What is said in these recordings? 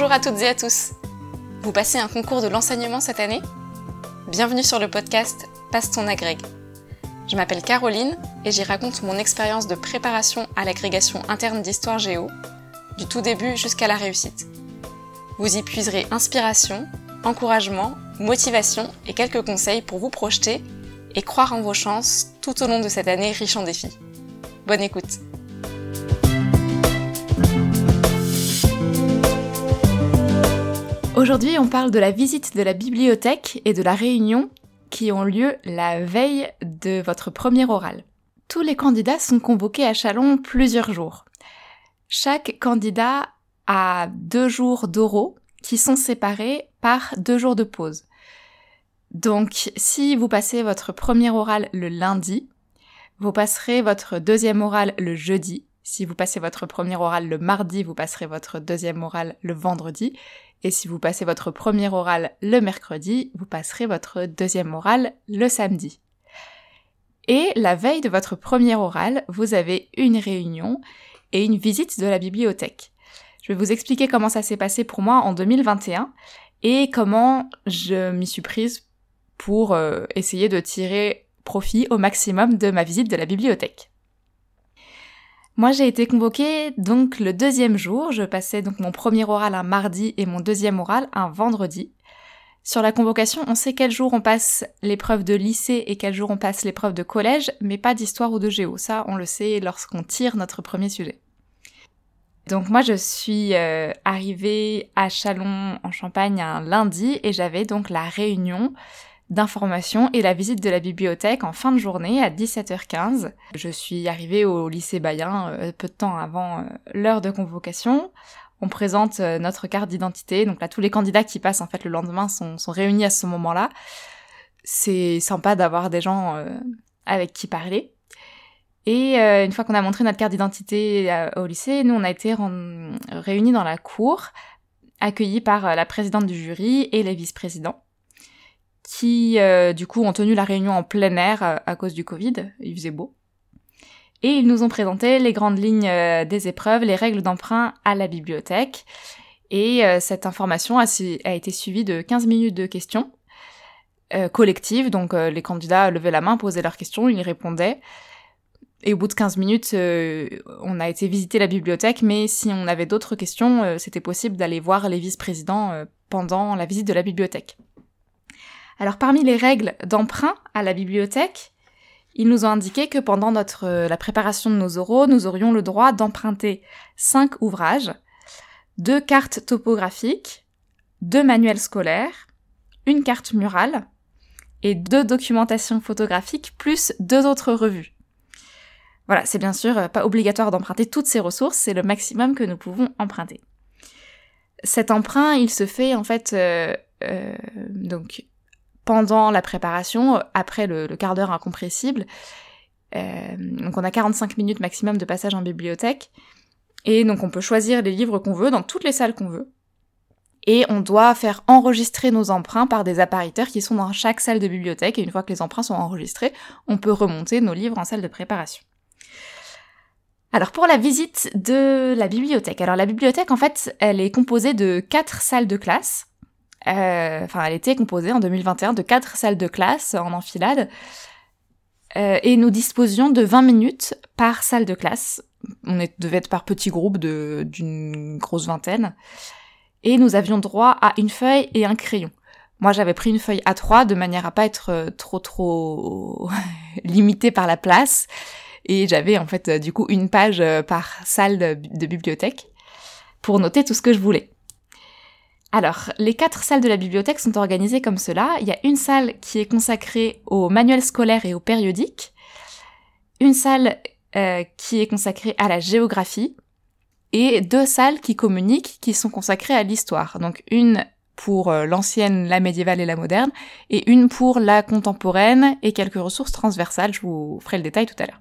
Bonjour à toutes et à tous. Vous passez un concours de l'enseignement cette année? Bienvenue sur le podcast Passe ton agrég. Je m'appelle Caroline et j'y raconte mon expérience de préparation à l'agrégation interne d'histoire géo, du tout début jusqu'à la réussite. Vous y puiserez inspiration, encouragement, motivation et quelques conseils pour vous projeter et croire en vos chances tout au long de cette année riche en défis. Bonne écoute Aujourd'hui, on parle de la visite de la bibliothèque et de la réunion qui ont lieu la veille de votre premier oral. Tous les candidats sont convoqués à Chalon plusieurs jours. Chaque candidat a deux jours d'oraux qui sont séparés par deux jours de pause. Donc, si vous passez votre premier oral le lundi, vous passerez votre deuxième oral le jeudi. Si vous passez votre premier oral le mardi, vous passerez votre deuxième oral le vendredi. Et si vous passez votre premier oral le mercredi, vous passerez votre deuxième oral le samedi. Et la veille de votre premier oral, vous avez une réunion et une visite de la bibliothèque. Je vais vous expliquer comment ça s'est passé pour moi en 2021 et comment je m'y suis prise pour euh, essayer de tirer profit au maximum de ma visite de la bibliothèque. Moi, j'ai été convoquée donc le deuxième jour. Je passais donc mon premier oral un mardi et mon deuxième oral un vendredi. Sur la convocation, on sait quel jour on passe l'épreuve de lycée et quel jour on passe l'épreuve de collège, mais pas d'histoire ou de géo. Ça, on le sait lorsqu'on tire notre premier sujet. Donc moi, je suis euh, arrivée à Chalon en Champagne un lundi et j'avais donc la réunion d'information et la visite de la bibliothèque en fin de journée à 17h15. Je suis arrivée au lycée Bayen euh, peu de temps avant euh, l'heure de convocation. On présente euh, notre carte d'identité, donc là tous les candidats qui passent en fait le lendemain sont, réunis à ce moment-là. C'est sympa d'avoir des gens avec qui parler. Et une fois qu'on a montré notre carte d'identité au lycée, nous on a été réunis dans la cour, accueillis par la présidente du jury et les vice-présidents qui euh, du coup ont tenu la réunion en plein air euh, à cause du Covid, il faisait beau. Et ils nous ont présenté les grandes lignes euh, des épreuves, les règles d'emprunt à la bibliothèque. Et cette information a, été suivie de 15 minutes de questions collectives, donc les candidats levaient la main, posaient leurs questions, ils répondaient. Et au bout de 15 minutes, on a été visiter la bibliothèque, mais si on avait d'autres questions, c'était possible d'aller voir les vice-présidents pendant la visite de la bibliothèque. Alors parmi les règles d'emprunt à la bibliothèque, ils nous ont indiqué que pendant notre, euh, la préparation de nos oraux, nous aurions le droit d'emprunter cinq ouvrages, deux cartes topographiques, deux manuels scolaires, une carte murale et deux documentations photographiques plus deux autres revues. Voilà, c'est bien sûr euh, pas obligatoire d'emprunter toutes ces ressources, c'est le maximum que nous pouvons emprunter. Cet emprunt, il se fait en fait euh, donc pendant la préparation, après le, quart d'heure incompressible. Euh, donc on a 45 minutes maximum de passage en bibliothèque. Et donc on peut choisir les livres qu'on veut dans toutes les salles qu'on veut. Et on doit faire enregistrer nos emprunts par des appariteurs qui sont dans chaque salle de bibliothèque. Et une fois que les emprunts sont enregistrés, on peut remonter nos livres en salle de préparation. Alors pour la visite de la bibliothèque. Alors la bibliothèque en fait, elle est composée de quatre salles de classe. Euh, enfin, elle était composée en 2021 de quatre salles de classe en enfilade. Euh, et nous disposions de 20 minutes par salle de classe. On devait être par petits groupes d'une grosse vingtaine. Et nous avions droit à une feuille et un crayon. Moi, j'avais pris une feuille A3 de manière à pas être euh, trop trop limitée par la place. Et j'avais en fait du coup une page par salle de bibliothèque pour noter tout ce que je voulais. Alors, les quatre salles de la bibliothèque sont organisées comme cela. Il y a une salle qui est consacrée aux manuels scolaires et aux périodiques, une salle euh, qui est consacrée à la géographie, et deux salles qui communiquent, qui sont consacrées à l'histoire. Donc une pour euh, l'ancienne, la médiévale et la moderne, et une pour la contemporaine et quelques ressources transversales. Je vous ferai le détail tout à l'heure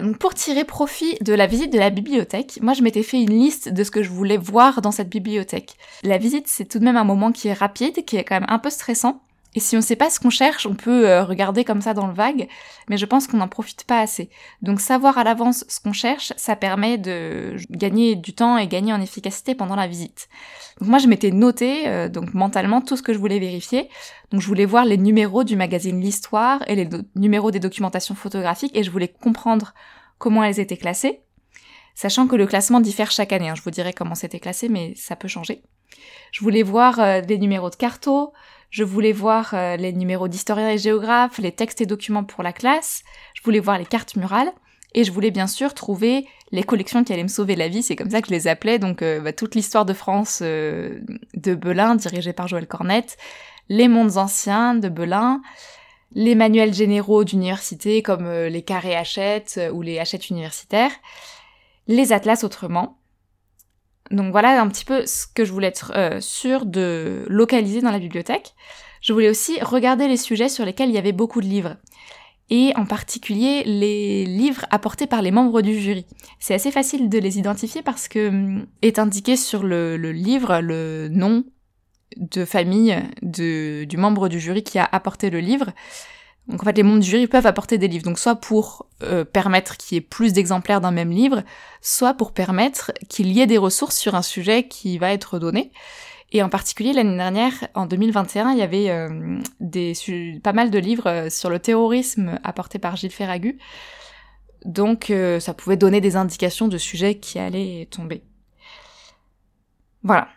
donc pour tirer profit de la visite de la bibliothèque, moi je m'étais fait une liste de ce que je voulais voir dans cette bibliothèque. La visite c'est tout de même un moment qui est rapide, qui est quand même un peu stressant, Et si on ne sait pas ce qu'on cherche, on peut euh, regarder comme ça dans le vague, mais je pense qu'on n'en profite pas assez. Donc savoir à l'avance ce qu'on cherche, ça permet de gagner du temps et gagner en efficacité pendant la visite. Donc moi je m'étais noté euh, donc mentalement tout ce que je voulais vérifier. Donc je voulais voir les numéros du magazine L'Histoire et les numéros des documentations photographiques et je voulais comprendre comment elles étaient classées, sachant que le classement diffère chaque année. Hein. Je vous dirai comment c'était classé, mais ça peut changer. Je voulais voir euh, les numéros de carto, je voulais voir euh, les numéros d'historiens et géographes, les textes et documents pour la classe, je voulais voir les cartes murales, et je voulais bien sûr trouver les collections qui allaient me sauver la vie, c'est comme ça que je les appelais, donc euh, bah, toute l'histoire de France euh, de Belin, dirigée par Joël Cornette, les mondes anciens de Belin, les manuels généraux d'université comme les carrés Hachette ou les Hachette universitaires, les atlas autrement, donc voilà un petit peu ce que je voulais être euh, sûre de localiser dans la bibliothèque. Je voulais aussi regarder les sujets sur lesquels il y avait beaucoup de livres. Et en particulier les livres apportés par les membres du jury. C'est assez facile de les identifier parce que hum, est indiqué sur le, livre le nom de famille du membre du jury qui a apporté le livre. Donc en fait, les membres du jury peuvent apporter des livres, donc soit pour euh, permettre qu'il y ait plus d'exemplaires d'un même livre, soit pour permettre qu'il y ait des ressources sur un sujet qui va être donné. Et en particulier l'année dernière, en 2021, il y avait euh, pas mal de livres euh, sur le terrorisme apportés par Gilles Ferragu. Donc ça pouvait donner des indications de sujets qui allaient tomber. Voilà.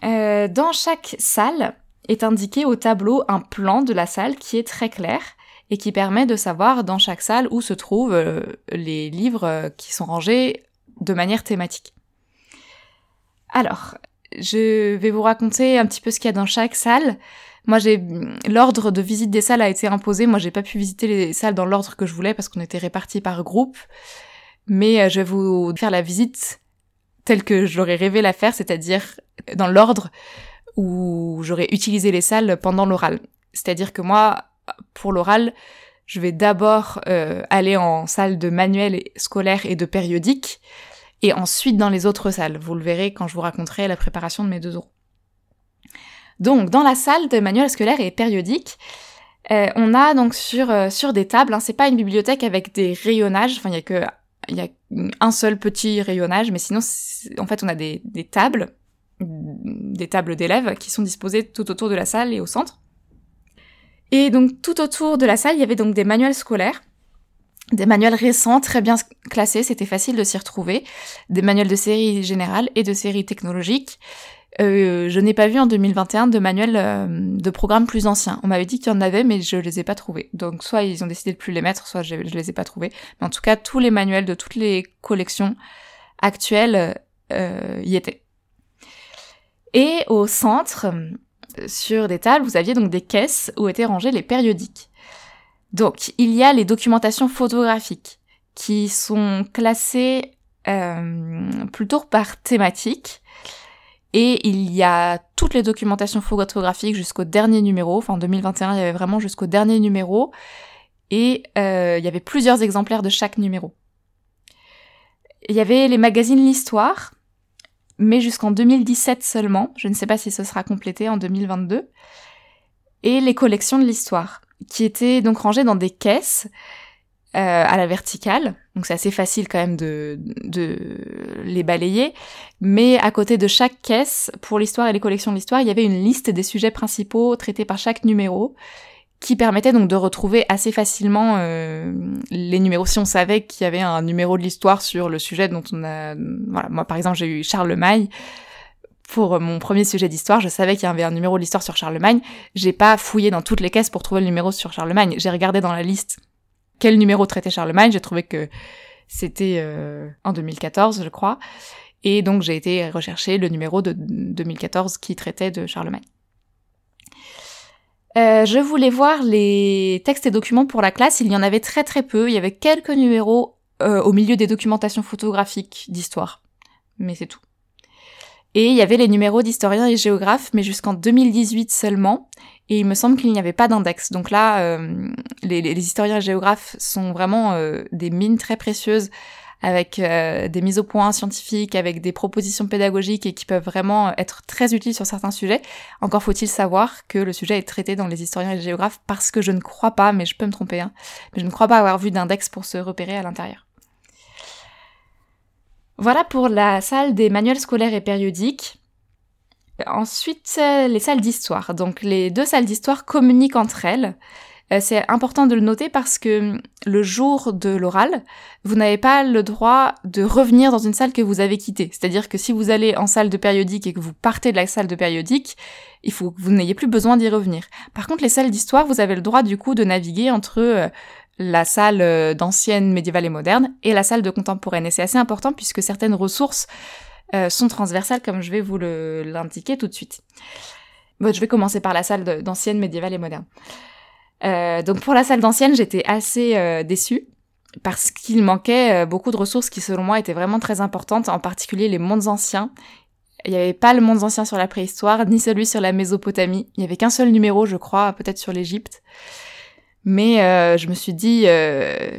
dans chaque salle est indiqué au tableau un plan de la salle qui est très clair et qui permet de savoir dans chaque salle où se trouvent euh, les livres euh, qui sont rangés de manière thématique. Alors, je vais vous raconter un petit peu ce qu'il y a dans chaque salle. Moi, j'ai l'ordre de visite des salles a été imposé. Moi, j'ai pas pu visiter les salles dans l'ordre que je voulais parce qu'on était répartis par groupe. Mais euh, je vais vous faire la visite telle que je l'aurais rêvé la faire, c'est-à-dire dans l'ordre où j'aurais utilisé les salles pendant l'oral. C'est-à-dire que moi, pour l'oral, je vais d'abord euh, aller en salle de manuel scolaire et de périodique, et ensuite dans les autres salles. Vous le verrez quand je vous raconterai la préparation de mes deux oraux. Donc, dans la salle de manuel scolaire et périodique, euh, on a donc sur, euh, sur des tables, hein, c'est pas une bibliothèque avec des rayonnages, enfin il y a que il y a un seul petit rayonnage, mais sinon en fait on a des, des tables, des tables d'élèves qui sont disposées tout autour de la salle et au centre. Et donc tout autour de la salle, il y avait donc des manuels scolaires, des manuels récents, très bien classés, c'était facile de s'y retrouver, des manuels de série générale et de série technologique. Euh, je n'ai pas vu en 2021 de manuels euh, de programmes plus anciens. On m'avait dit qu'il y en avait, mais je les ai pas trouvés. Donc soit ils ont décidé de plus les mettre, soit je, je les ai pas trouvés. Mais en tout cas, tous les manuels de toutes les collections actuelles euh, y étaient. Et au centre, sur des tables, vous aviez donc des caisses où étaient rangés les périodiques. Donc, il y a les documentations photographiques qui sont classées euh, plutôt par thématique. Et il y a toutes les documentations photographiques jusqu'au dernier numéro. Enfin, en 2021, il y avait vraiment jusqu'au dernier numéro. Et euh, il y avait plusieurs exemplaires de chaque numéro. Il y avait les magazines L'Histoire, mais jusqu'en 2017 seulement. Je ne sais pas si ce sera complété en 2022. Et les collections de l'histoire, qui étaient donc rangées dans des caisses euh, à la verticale. Donc c'est assez facile quand même de, de les balayer. Mais à côté de chaque caisse, pour l'histoire et les collections de l'histoire, il y avait une liste des sujets principaux traités par chaque numéro qui permettait donc de retrouver assez facilement euh, les numéros. Si on savait qu'il y avait un numéro de l'histoire sur le sujet dont on a... Voilà, moi par exemple j'ai eu Charlemagne. Pour mon premier sujet d'histoire, je savais qu'il y avait un numéro de l'histoire sur Charlemagne. J'ai pas fouillé dans toutes les caisses pour trouver le numéro sur Charlemagne. J'ai regardé dans la liste quel numéro traitait Charlemagne. J'ai trouvé que c'était euh, en 2014, je crois. Et donc j'ai été rechercher le numéro de 2014 qui traitait de Charlemagne. Euh, je voulais voir les textes et documents pour la classe. Il y en avait très très peu. Il y avait quelques numéros euh, au milieu des documentations photographiques d'histoire. Mais c'est tout. Et il y avait les numéros d'historiens et géographes, mais jusqu'en 2018 seulement. Et il me semble qu'il n'y avait pas d'index. Donc là, euh, les, les, historiens et géographes sont vraiment des mines très précieuses avec euh, des mises au point scientifiques, avec des propositions pédagogiques et qui peuvent vraiment être très utiles sur certains sujets. Encore faut-il savoir que le sujet est traité dans les historiens et les géographes parce que je ne crois pas, mais je peux me tromper, hein, mais je ne crois pas avoir vu d'index pour se repérer à l'intérieur. Voilà pour la salle des manuels scolaires et périodiques. Ensuite, euh, les salles d'histoire. Donc les deux salles d'histoire communiquent entre elles. Euh, c'est important de le noter parce que le jour de l'oral, vous n'avez pas le droit de revenir dans une salle que vous avez quittée. C'est-à-dire que si vous allez en salle de périodique et que vous partez de la salle de périodique, il faut que vous n'ayez plus besoin d'y revenir. Par contre, les salles d'histoire, vous avez le droit du coup de naviguer entre euh, la salle d'ancienne médiévale et moderne et la salle de contemporaine. Et c'est assez important puisque certaines ressources euh, sont transversales, comme je vais vous l'indiquer tout de suite. je vais commencer par la salle d'ancienne, médiévale et moderne. Euh, donc pour la salle d'ancienne, j'étais assez euh, déçue parce qu'il manquait beaucoup de ressources qui, selon moi, étaient vraiment très importantes, en particulier les mondes anciens. Il n'y avait pas le monde ancien sur la préhistoire, ni celui sur la Mésopotamie. Il n'y avait qu'un seul numéro, je crois, peut-être sur l'Égypte. Mais je me suis dit,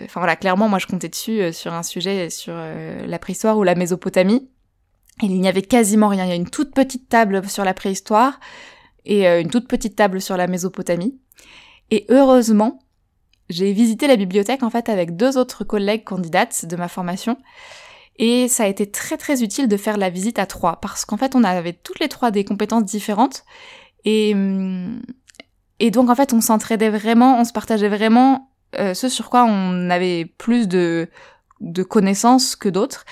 enfin voilà, clairement, moi je comptais dessus sur un sujet sur la préhistoire ou la Mésopotamie. Il n'y avait quasiment rien. Il y a une toute petite table sur la préhistoire et euh, une toute petite table sur la Mésopotamie. Et heureusement, j'ai visité la bibliothèque en fait avec deux autres collègues candidates de ma formation. Et ça a été très très utile de faire la visite à trois parce qu'en fait on avait toutes les trois des compétences différentes et hum, et donc en fait on s'entraidait vraiment, on se partageait vraiment euh, ce sur quoi on avait plus de de connaissances que d'autres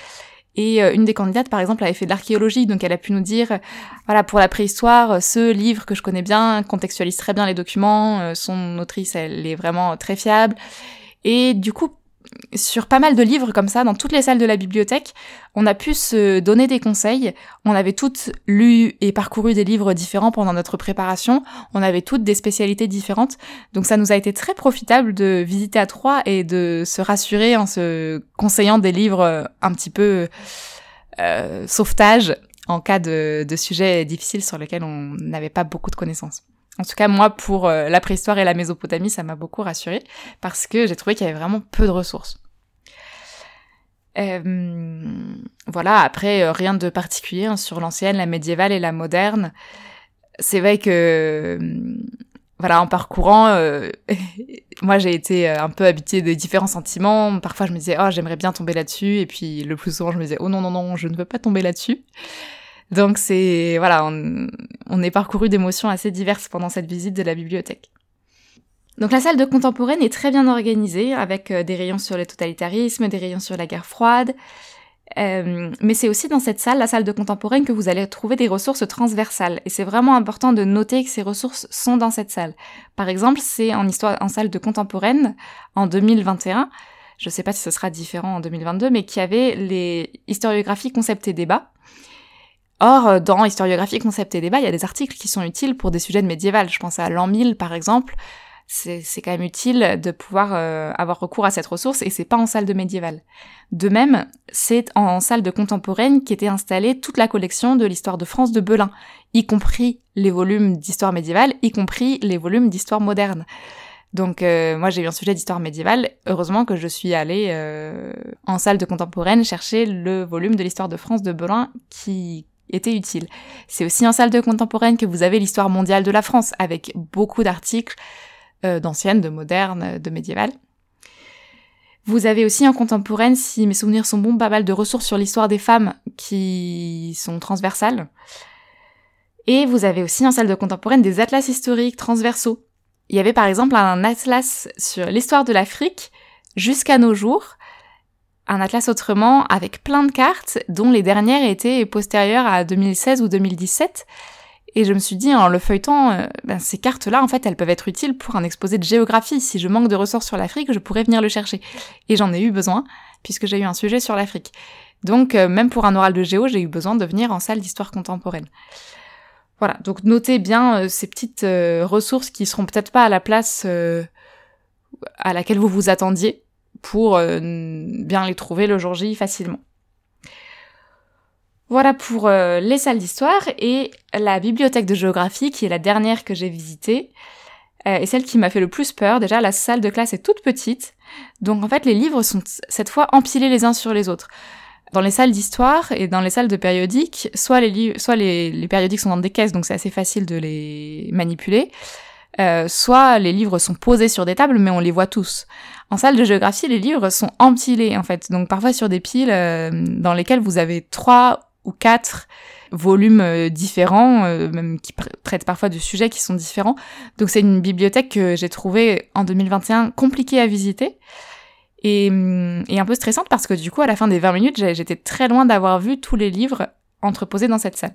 et euh, une des candidates, par exemple, avait fait de l'archéologie, donc elle a pu nous dire, voilà, pour la préhistoire, ce livre que je connais bien contextualise très bien les documents, euh, son autrice, elle est vraiment très fiable. Et du coup, sur pas mal de livres comme ça, dans toutes les salles de la bibliothèque, on a pu se donner des conseils. On avait toutes lu et parcouru des livres différents pendant notre préparation. On avait toutes des spécialités différentes. Donc ça nous a été très profitable de visiter à trois et de se rassurer en se conseillant des livres un petit peu euh, sauvetage en cas de, de sujets difficiles sur lesquels on n'avait pas beaucoup de connaissances. En tout cas, moi, pour euh, la préhistoire et la Mésopotamie, ça m'a beaucoup rassurée parce que j'ai trouvé qu'il y avait vraiment peu de ressources. Euh, voilà, après, euh, rien de particulier hein, sur l'ancienne, la médiévale et la moderne. C'est vrai que, voilà, en parcourant, moi j'ai été un peu habituée de différents sentiments. Parfois je me disais, oh, j'aimerais bien tomber là-dessus. Et puis le plus souvent, je me disais, oh non, non, non, je ne veux pas tomber là-dessus. Donc c'est voilà, on, est parcouru d'émotions assez diverses pendant cette visite de la bibliothèque. Donc la salle de contemporaine est très bien organisée avec euh, des rayons sur le totalitarisme, des rayons sur la guerre froide. Euh, mais c'est aussi dans cette salle, la salle de contemporaine, que vous allez trouver des ressources transversales. Et c'est vraiment important de noter que ces ressources sont dans cette salle. Par exemple, c'est en histoire, en salle de contemporaine, en 2021, je ne sais pas si ce sera différent en 2022, mais qui avait les historiographies, concept et débat. Or, euh, dans historiographie, concept et débat, il y a des articles qui sont utiles pour des sujets de médiéval. Je pense à l'an 1000, par exemple. C'est quand même utile de pouvoir euh, avoir recours à cette ressource et c'est pas en salle de médiéval. De même, c'est en salle de contemporaine qu'était installée toute la collection de l'histoire de France de Belin, y compris les volumes d'histoire médiévale, y compris les volumes d'histoire moderne. Donc euh, moi j'ai eu un sujet d'histoire médiévale, heureusement que je suis allée en salle de contemporaine chercher le volume de l'histoire de France de Belin qui était utile. C'est aussi en salle de contemporaine que vous avez l'histoire mondiale de la France, avec beaucoup d'articles euh, d'anciennes, de modernes, de médiévales. Vous avez aussi en contemporaine, si mes souvenirs sont bons, pas mal de ressources sur l'histoire des femmes qui sont transversales. Et vous avez aussi en salle de contemporaine des atlas historiques transversaux. Il y avait par exemple un atlas sur l'histoire de l'Afrique jusqu'à nos jours, un atlas autrement avec plein de cartes dont les dernières étaient postérieures à 2016 ou 2017. Et je me suis dit, en le feuilletant, euh, ben, ces cartes-là, en fait, elles peuvent être utiles pour un exposé de géographie. Si je manque de ressources sur l'Afrique, je pourrais venir le chercher. Et j'en ai eu besoin, puisque j'ai eu un sujet sur l'Afrique. Donc, euh, même pour un oral de géo, j'ai eu besoin de venir en salle d'histoire contemporaine. Voilà, donc notez bien euh, ces petites ressources qui seront peut-être pas à la place à laquelle vous vous attendiez, pour euh, bien les trouver le jour J facilement. Voilà pour euh, les salles d'histoire et la bibliothèque de géographie qui est la dernière que j'ai visitée. Euh, et celle qui m'a fait le plus peur, déjà, la salle de classe est toute petite. Donc en fait, les livres sont cette fois empilés les uns sur les autres. Dans les salles d'histoire et dans les salles de périodiques, soit les, livres, soit les, périodiques sont dans des caisses, donc c'est assez facile de les manipuler. Soit les livres sont posés sur des tables, mais on les voit tous. En salle de géographie, les livres sont empilés, en fait, donc parfois sur des piles euh, dans lesquelles vous avez trois ou quatre volumes euh, différents, euh, même qui traitent parfois de sujets qui sont différents. Donc c'est une bibliothèque que j'ai trouvée en 2021 compliquée à visiter et, hum, et, un peu stressante parce que du coup à la fin des 20 minutes j'étais très loin d'avoir vu tous les livres entreposés dans cette salle.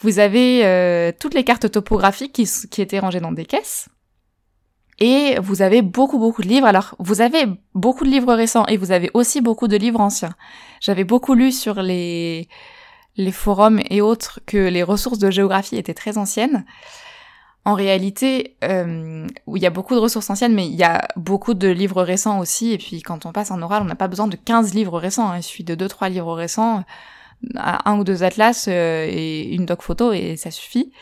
Vous avez toutes les cartes topographiques qui, qui étaient rangées dans des caisses. Et vous avez beaucoup beaucoup de livres. Alors, vous avez beaucoup de livres récents et vous avez aussi beaucoup de livres anciens. J'avais beaucoup lu sur les les forums et autres que les ressources de géographie étaient très anciennes. En réalité, euh, il y a beaucoup de ressources anciennes, mais il y a beaucoup de livres récents aussi. Et puis quand on passe en oral, on n'a pas besoin de 15 livres récents. Il suffit de 2-3 livres récents, un ou deux atlas euh, et une doc photo, et ça suffit.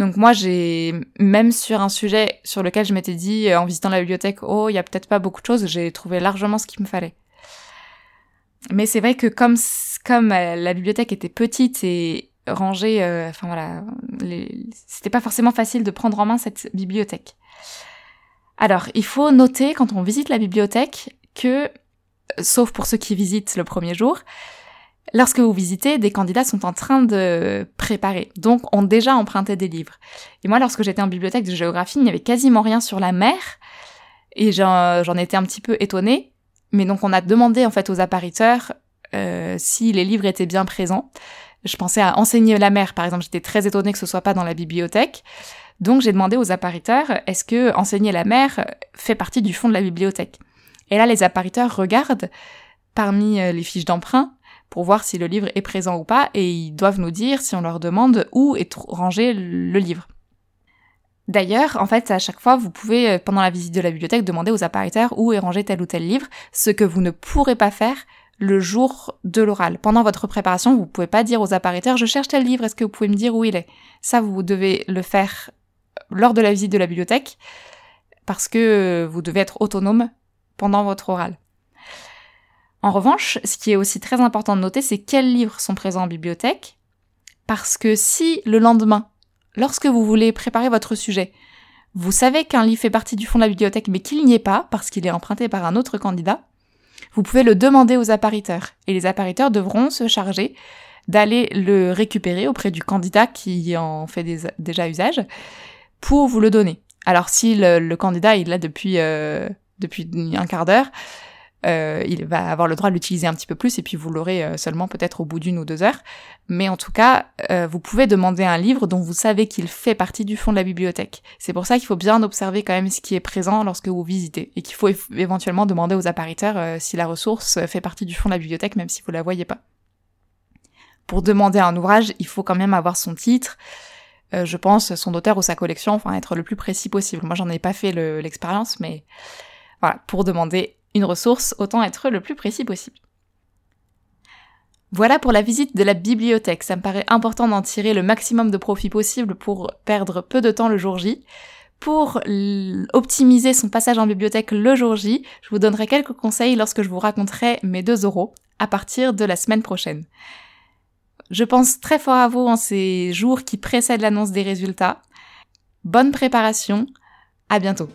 Donc moi, j'ai même sur un sujet sur lequel je m'étais dit euh, en visitant la bibliothèque, oh, il y a peut-être pas beaucoup de choses, j'ai trouvé largement ce qu'il me fallait. Mais c'est vrai que comme comme euh, la bibliothèque était petite et rangée, euh, enfin voilà, c'était pas forcément facile de prendre en main cette bibliothèque. Alors, il faut noter quand on visite la bibliothèque que, sauf pour ceux qui visitent le premier jour, lorsque vous visitez, des candidats sont en train de préparer, donc ont déjà emprunté des livres. Et moi, lorsque j'étais en bibliothèque de géographie, il n'y avait quasiment rien sur la mer, et j'en étais un petit peu étonnée. Mais donc on a demandé en fait aux appariteurs euh, si les livres étaient bien présents. Je pensais à enseigner la mer, par exemple. J'étais très étonnée que ce soit pas dans la bibliothèque. Donc j'ai demandé aux appariteurs, est-ce que enseigner la mer fait partie du fond de la bibliothèque? Et là, les appariteurs regardent parmi euh, les fiches d'emprunt pour voir si le livre est présent ou pas, et ils doivent nous dire si on leur demande où est rangé le livre. D'ailleurs, en fait, à chaque fois, vous pouvez, euh, pendant la visite de la bibliothèque, demander aux appariteurs où est rangé tel ou tel livre, ce que vous ne pourrez pas faire le jour de l'oral. Pendant votre préparation, vous pouvez pas dire aux appariteurs je cherche tel livre, est-ce que vous pouvez me dire où il est? Ça, vous devez le faire lors de la visite de la bibliothèque parce que vous devez être autonome pendant votre oral. En revanche, ce qui est aussi très important de noter, c'est quels livres sont présents en bibliothèque parce que si le lendemain, lorsque vous voulez préparer votre sujet, vous savez qu'un livre fait partie du fond de la bibliothèque mais qu'il n'y est pas parce qu'il est emprunté par un autre candidat, vous pouvez le demander aux appariteurs et les appariteurs devront se charger d'aller le récupérer auprès du candidat qui en fait déjà usage pour vous le donner. Alors si le, candidat il l'a depuis euh, depuis un quart d'heure, euh, il va avoir le droit de l'utiliser un petit peu plus et puis vous l'aurez euh, seulement peut-être au bout d'une ou deux heures. Mais en tout cas, euh, vous pouvez demander un livre dont vous savez qu'il fait partie du fond de la bibliothèque. C'est pour ça qu'il faut bien observer quand même ce qui est présent lorsque vous visitez et qu'il faut éventuellement demander aux appariteurs si la ressource fait partie du fond de la bibliothèque même si vous la voyez pas. Pour demander un ouvrage, il faut quand même avoir son titre, je pense son auteur ou sa collection, enfin être le plus précis possible. Moi j'en ai pas fait l'expérience, mais voilà, pour demander une ressource, autant être le plus précis possible. Voilà pour la visite de la bibliothèque. Ça me paraît important d'en tirer le maximum de profit possible pour perdre peu de temps le jour J. Pour optimiser son passage en bibliothèque le jour J, je vous donnerai quelques conseils lorsque je vous raconterai mes 2 euros à partir de la semaine prochaine. Je pense très fort à vous en ces jours qui précèdent l'annonce des résultats. Bonne préparation, à bientôt.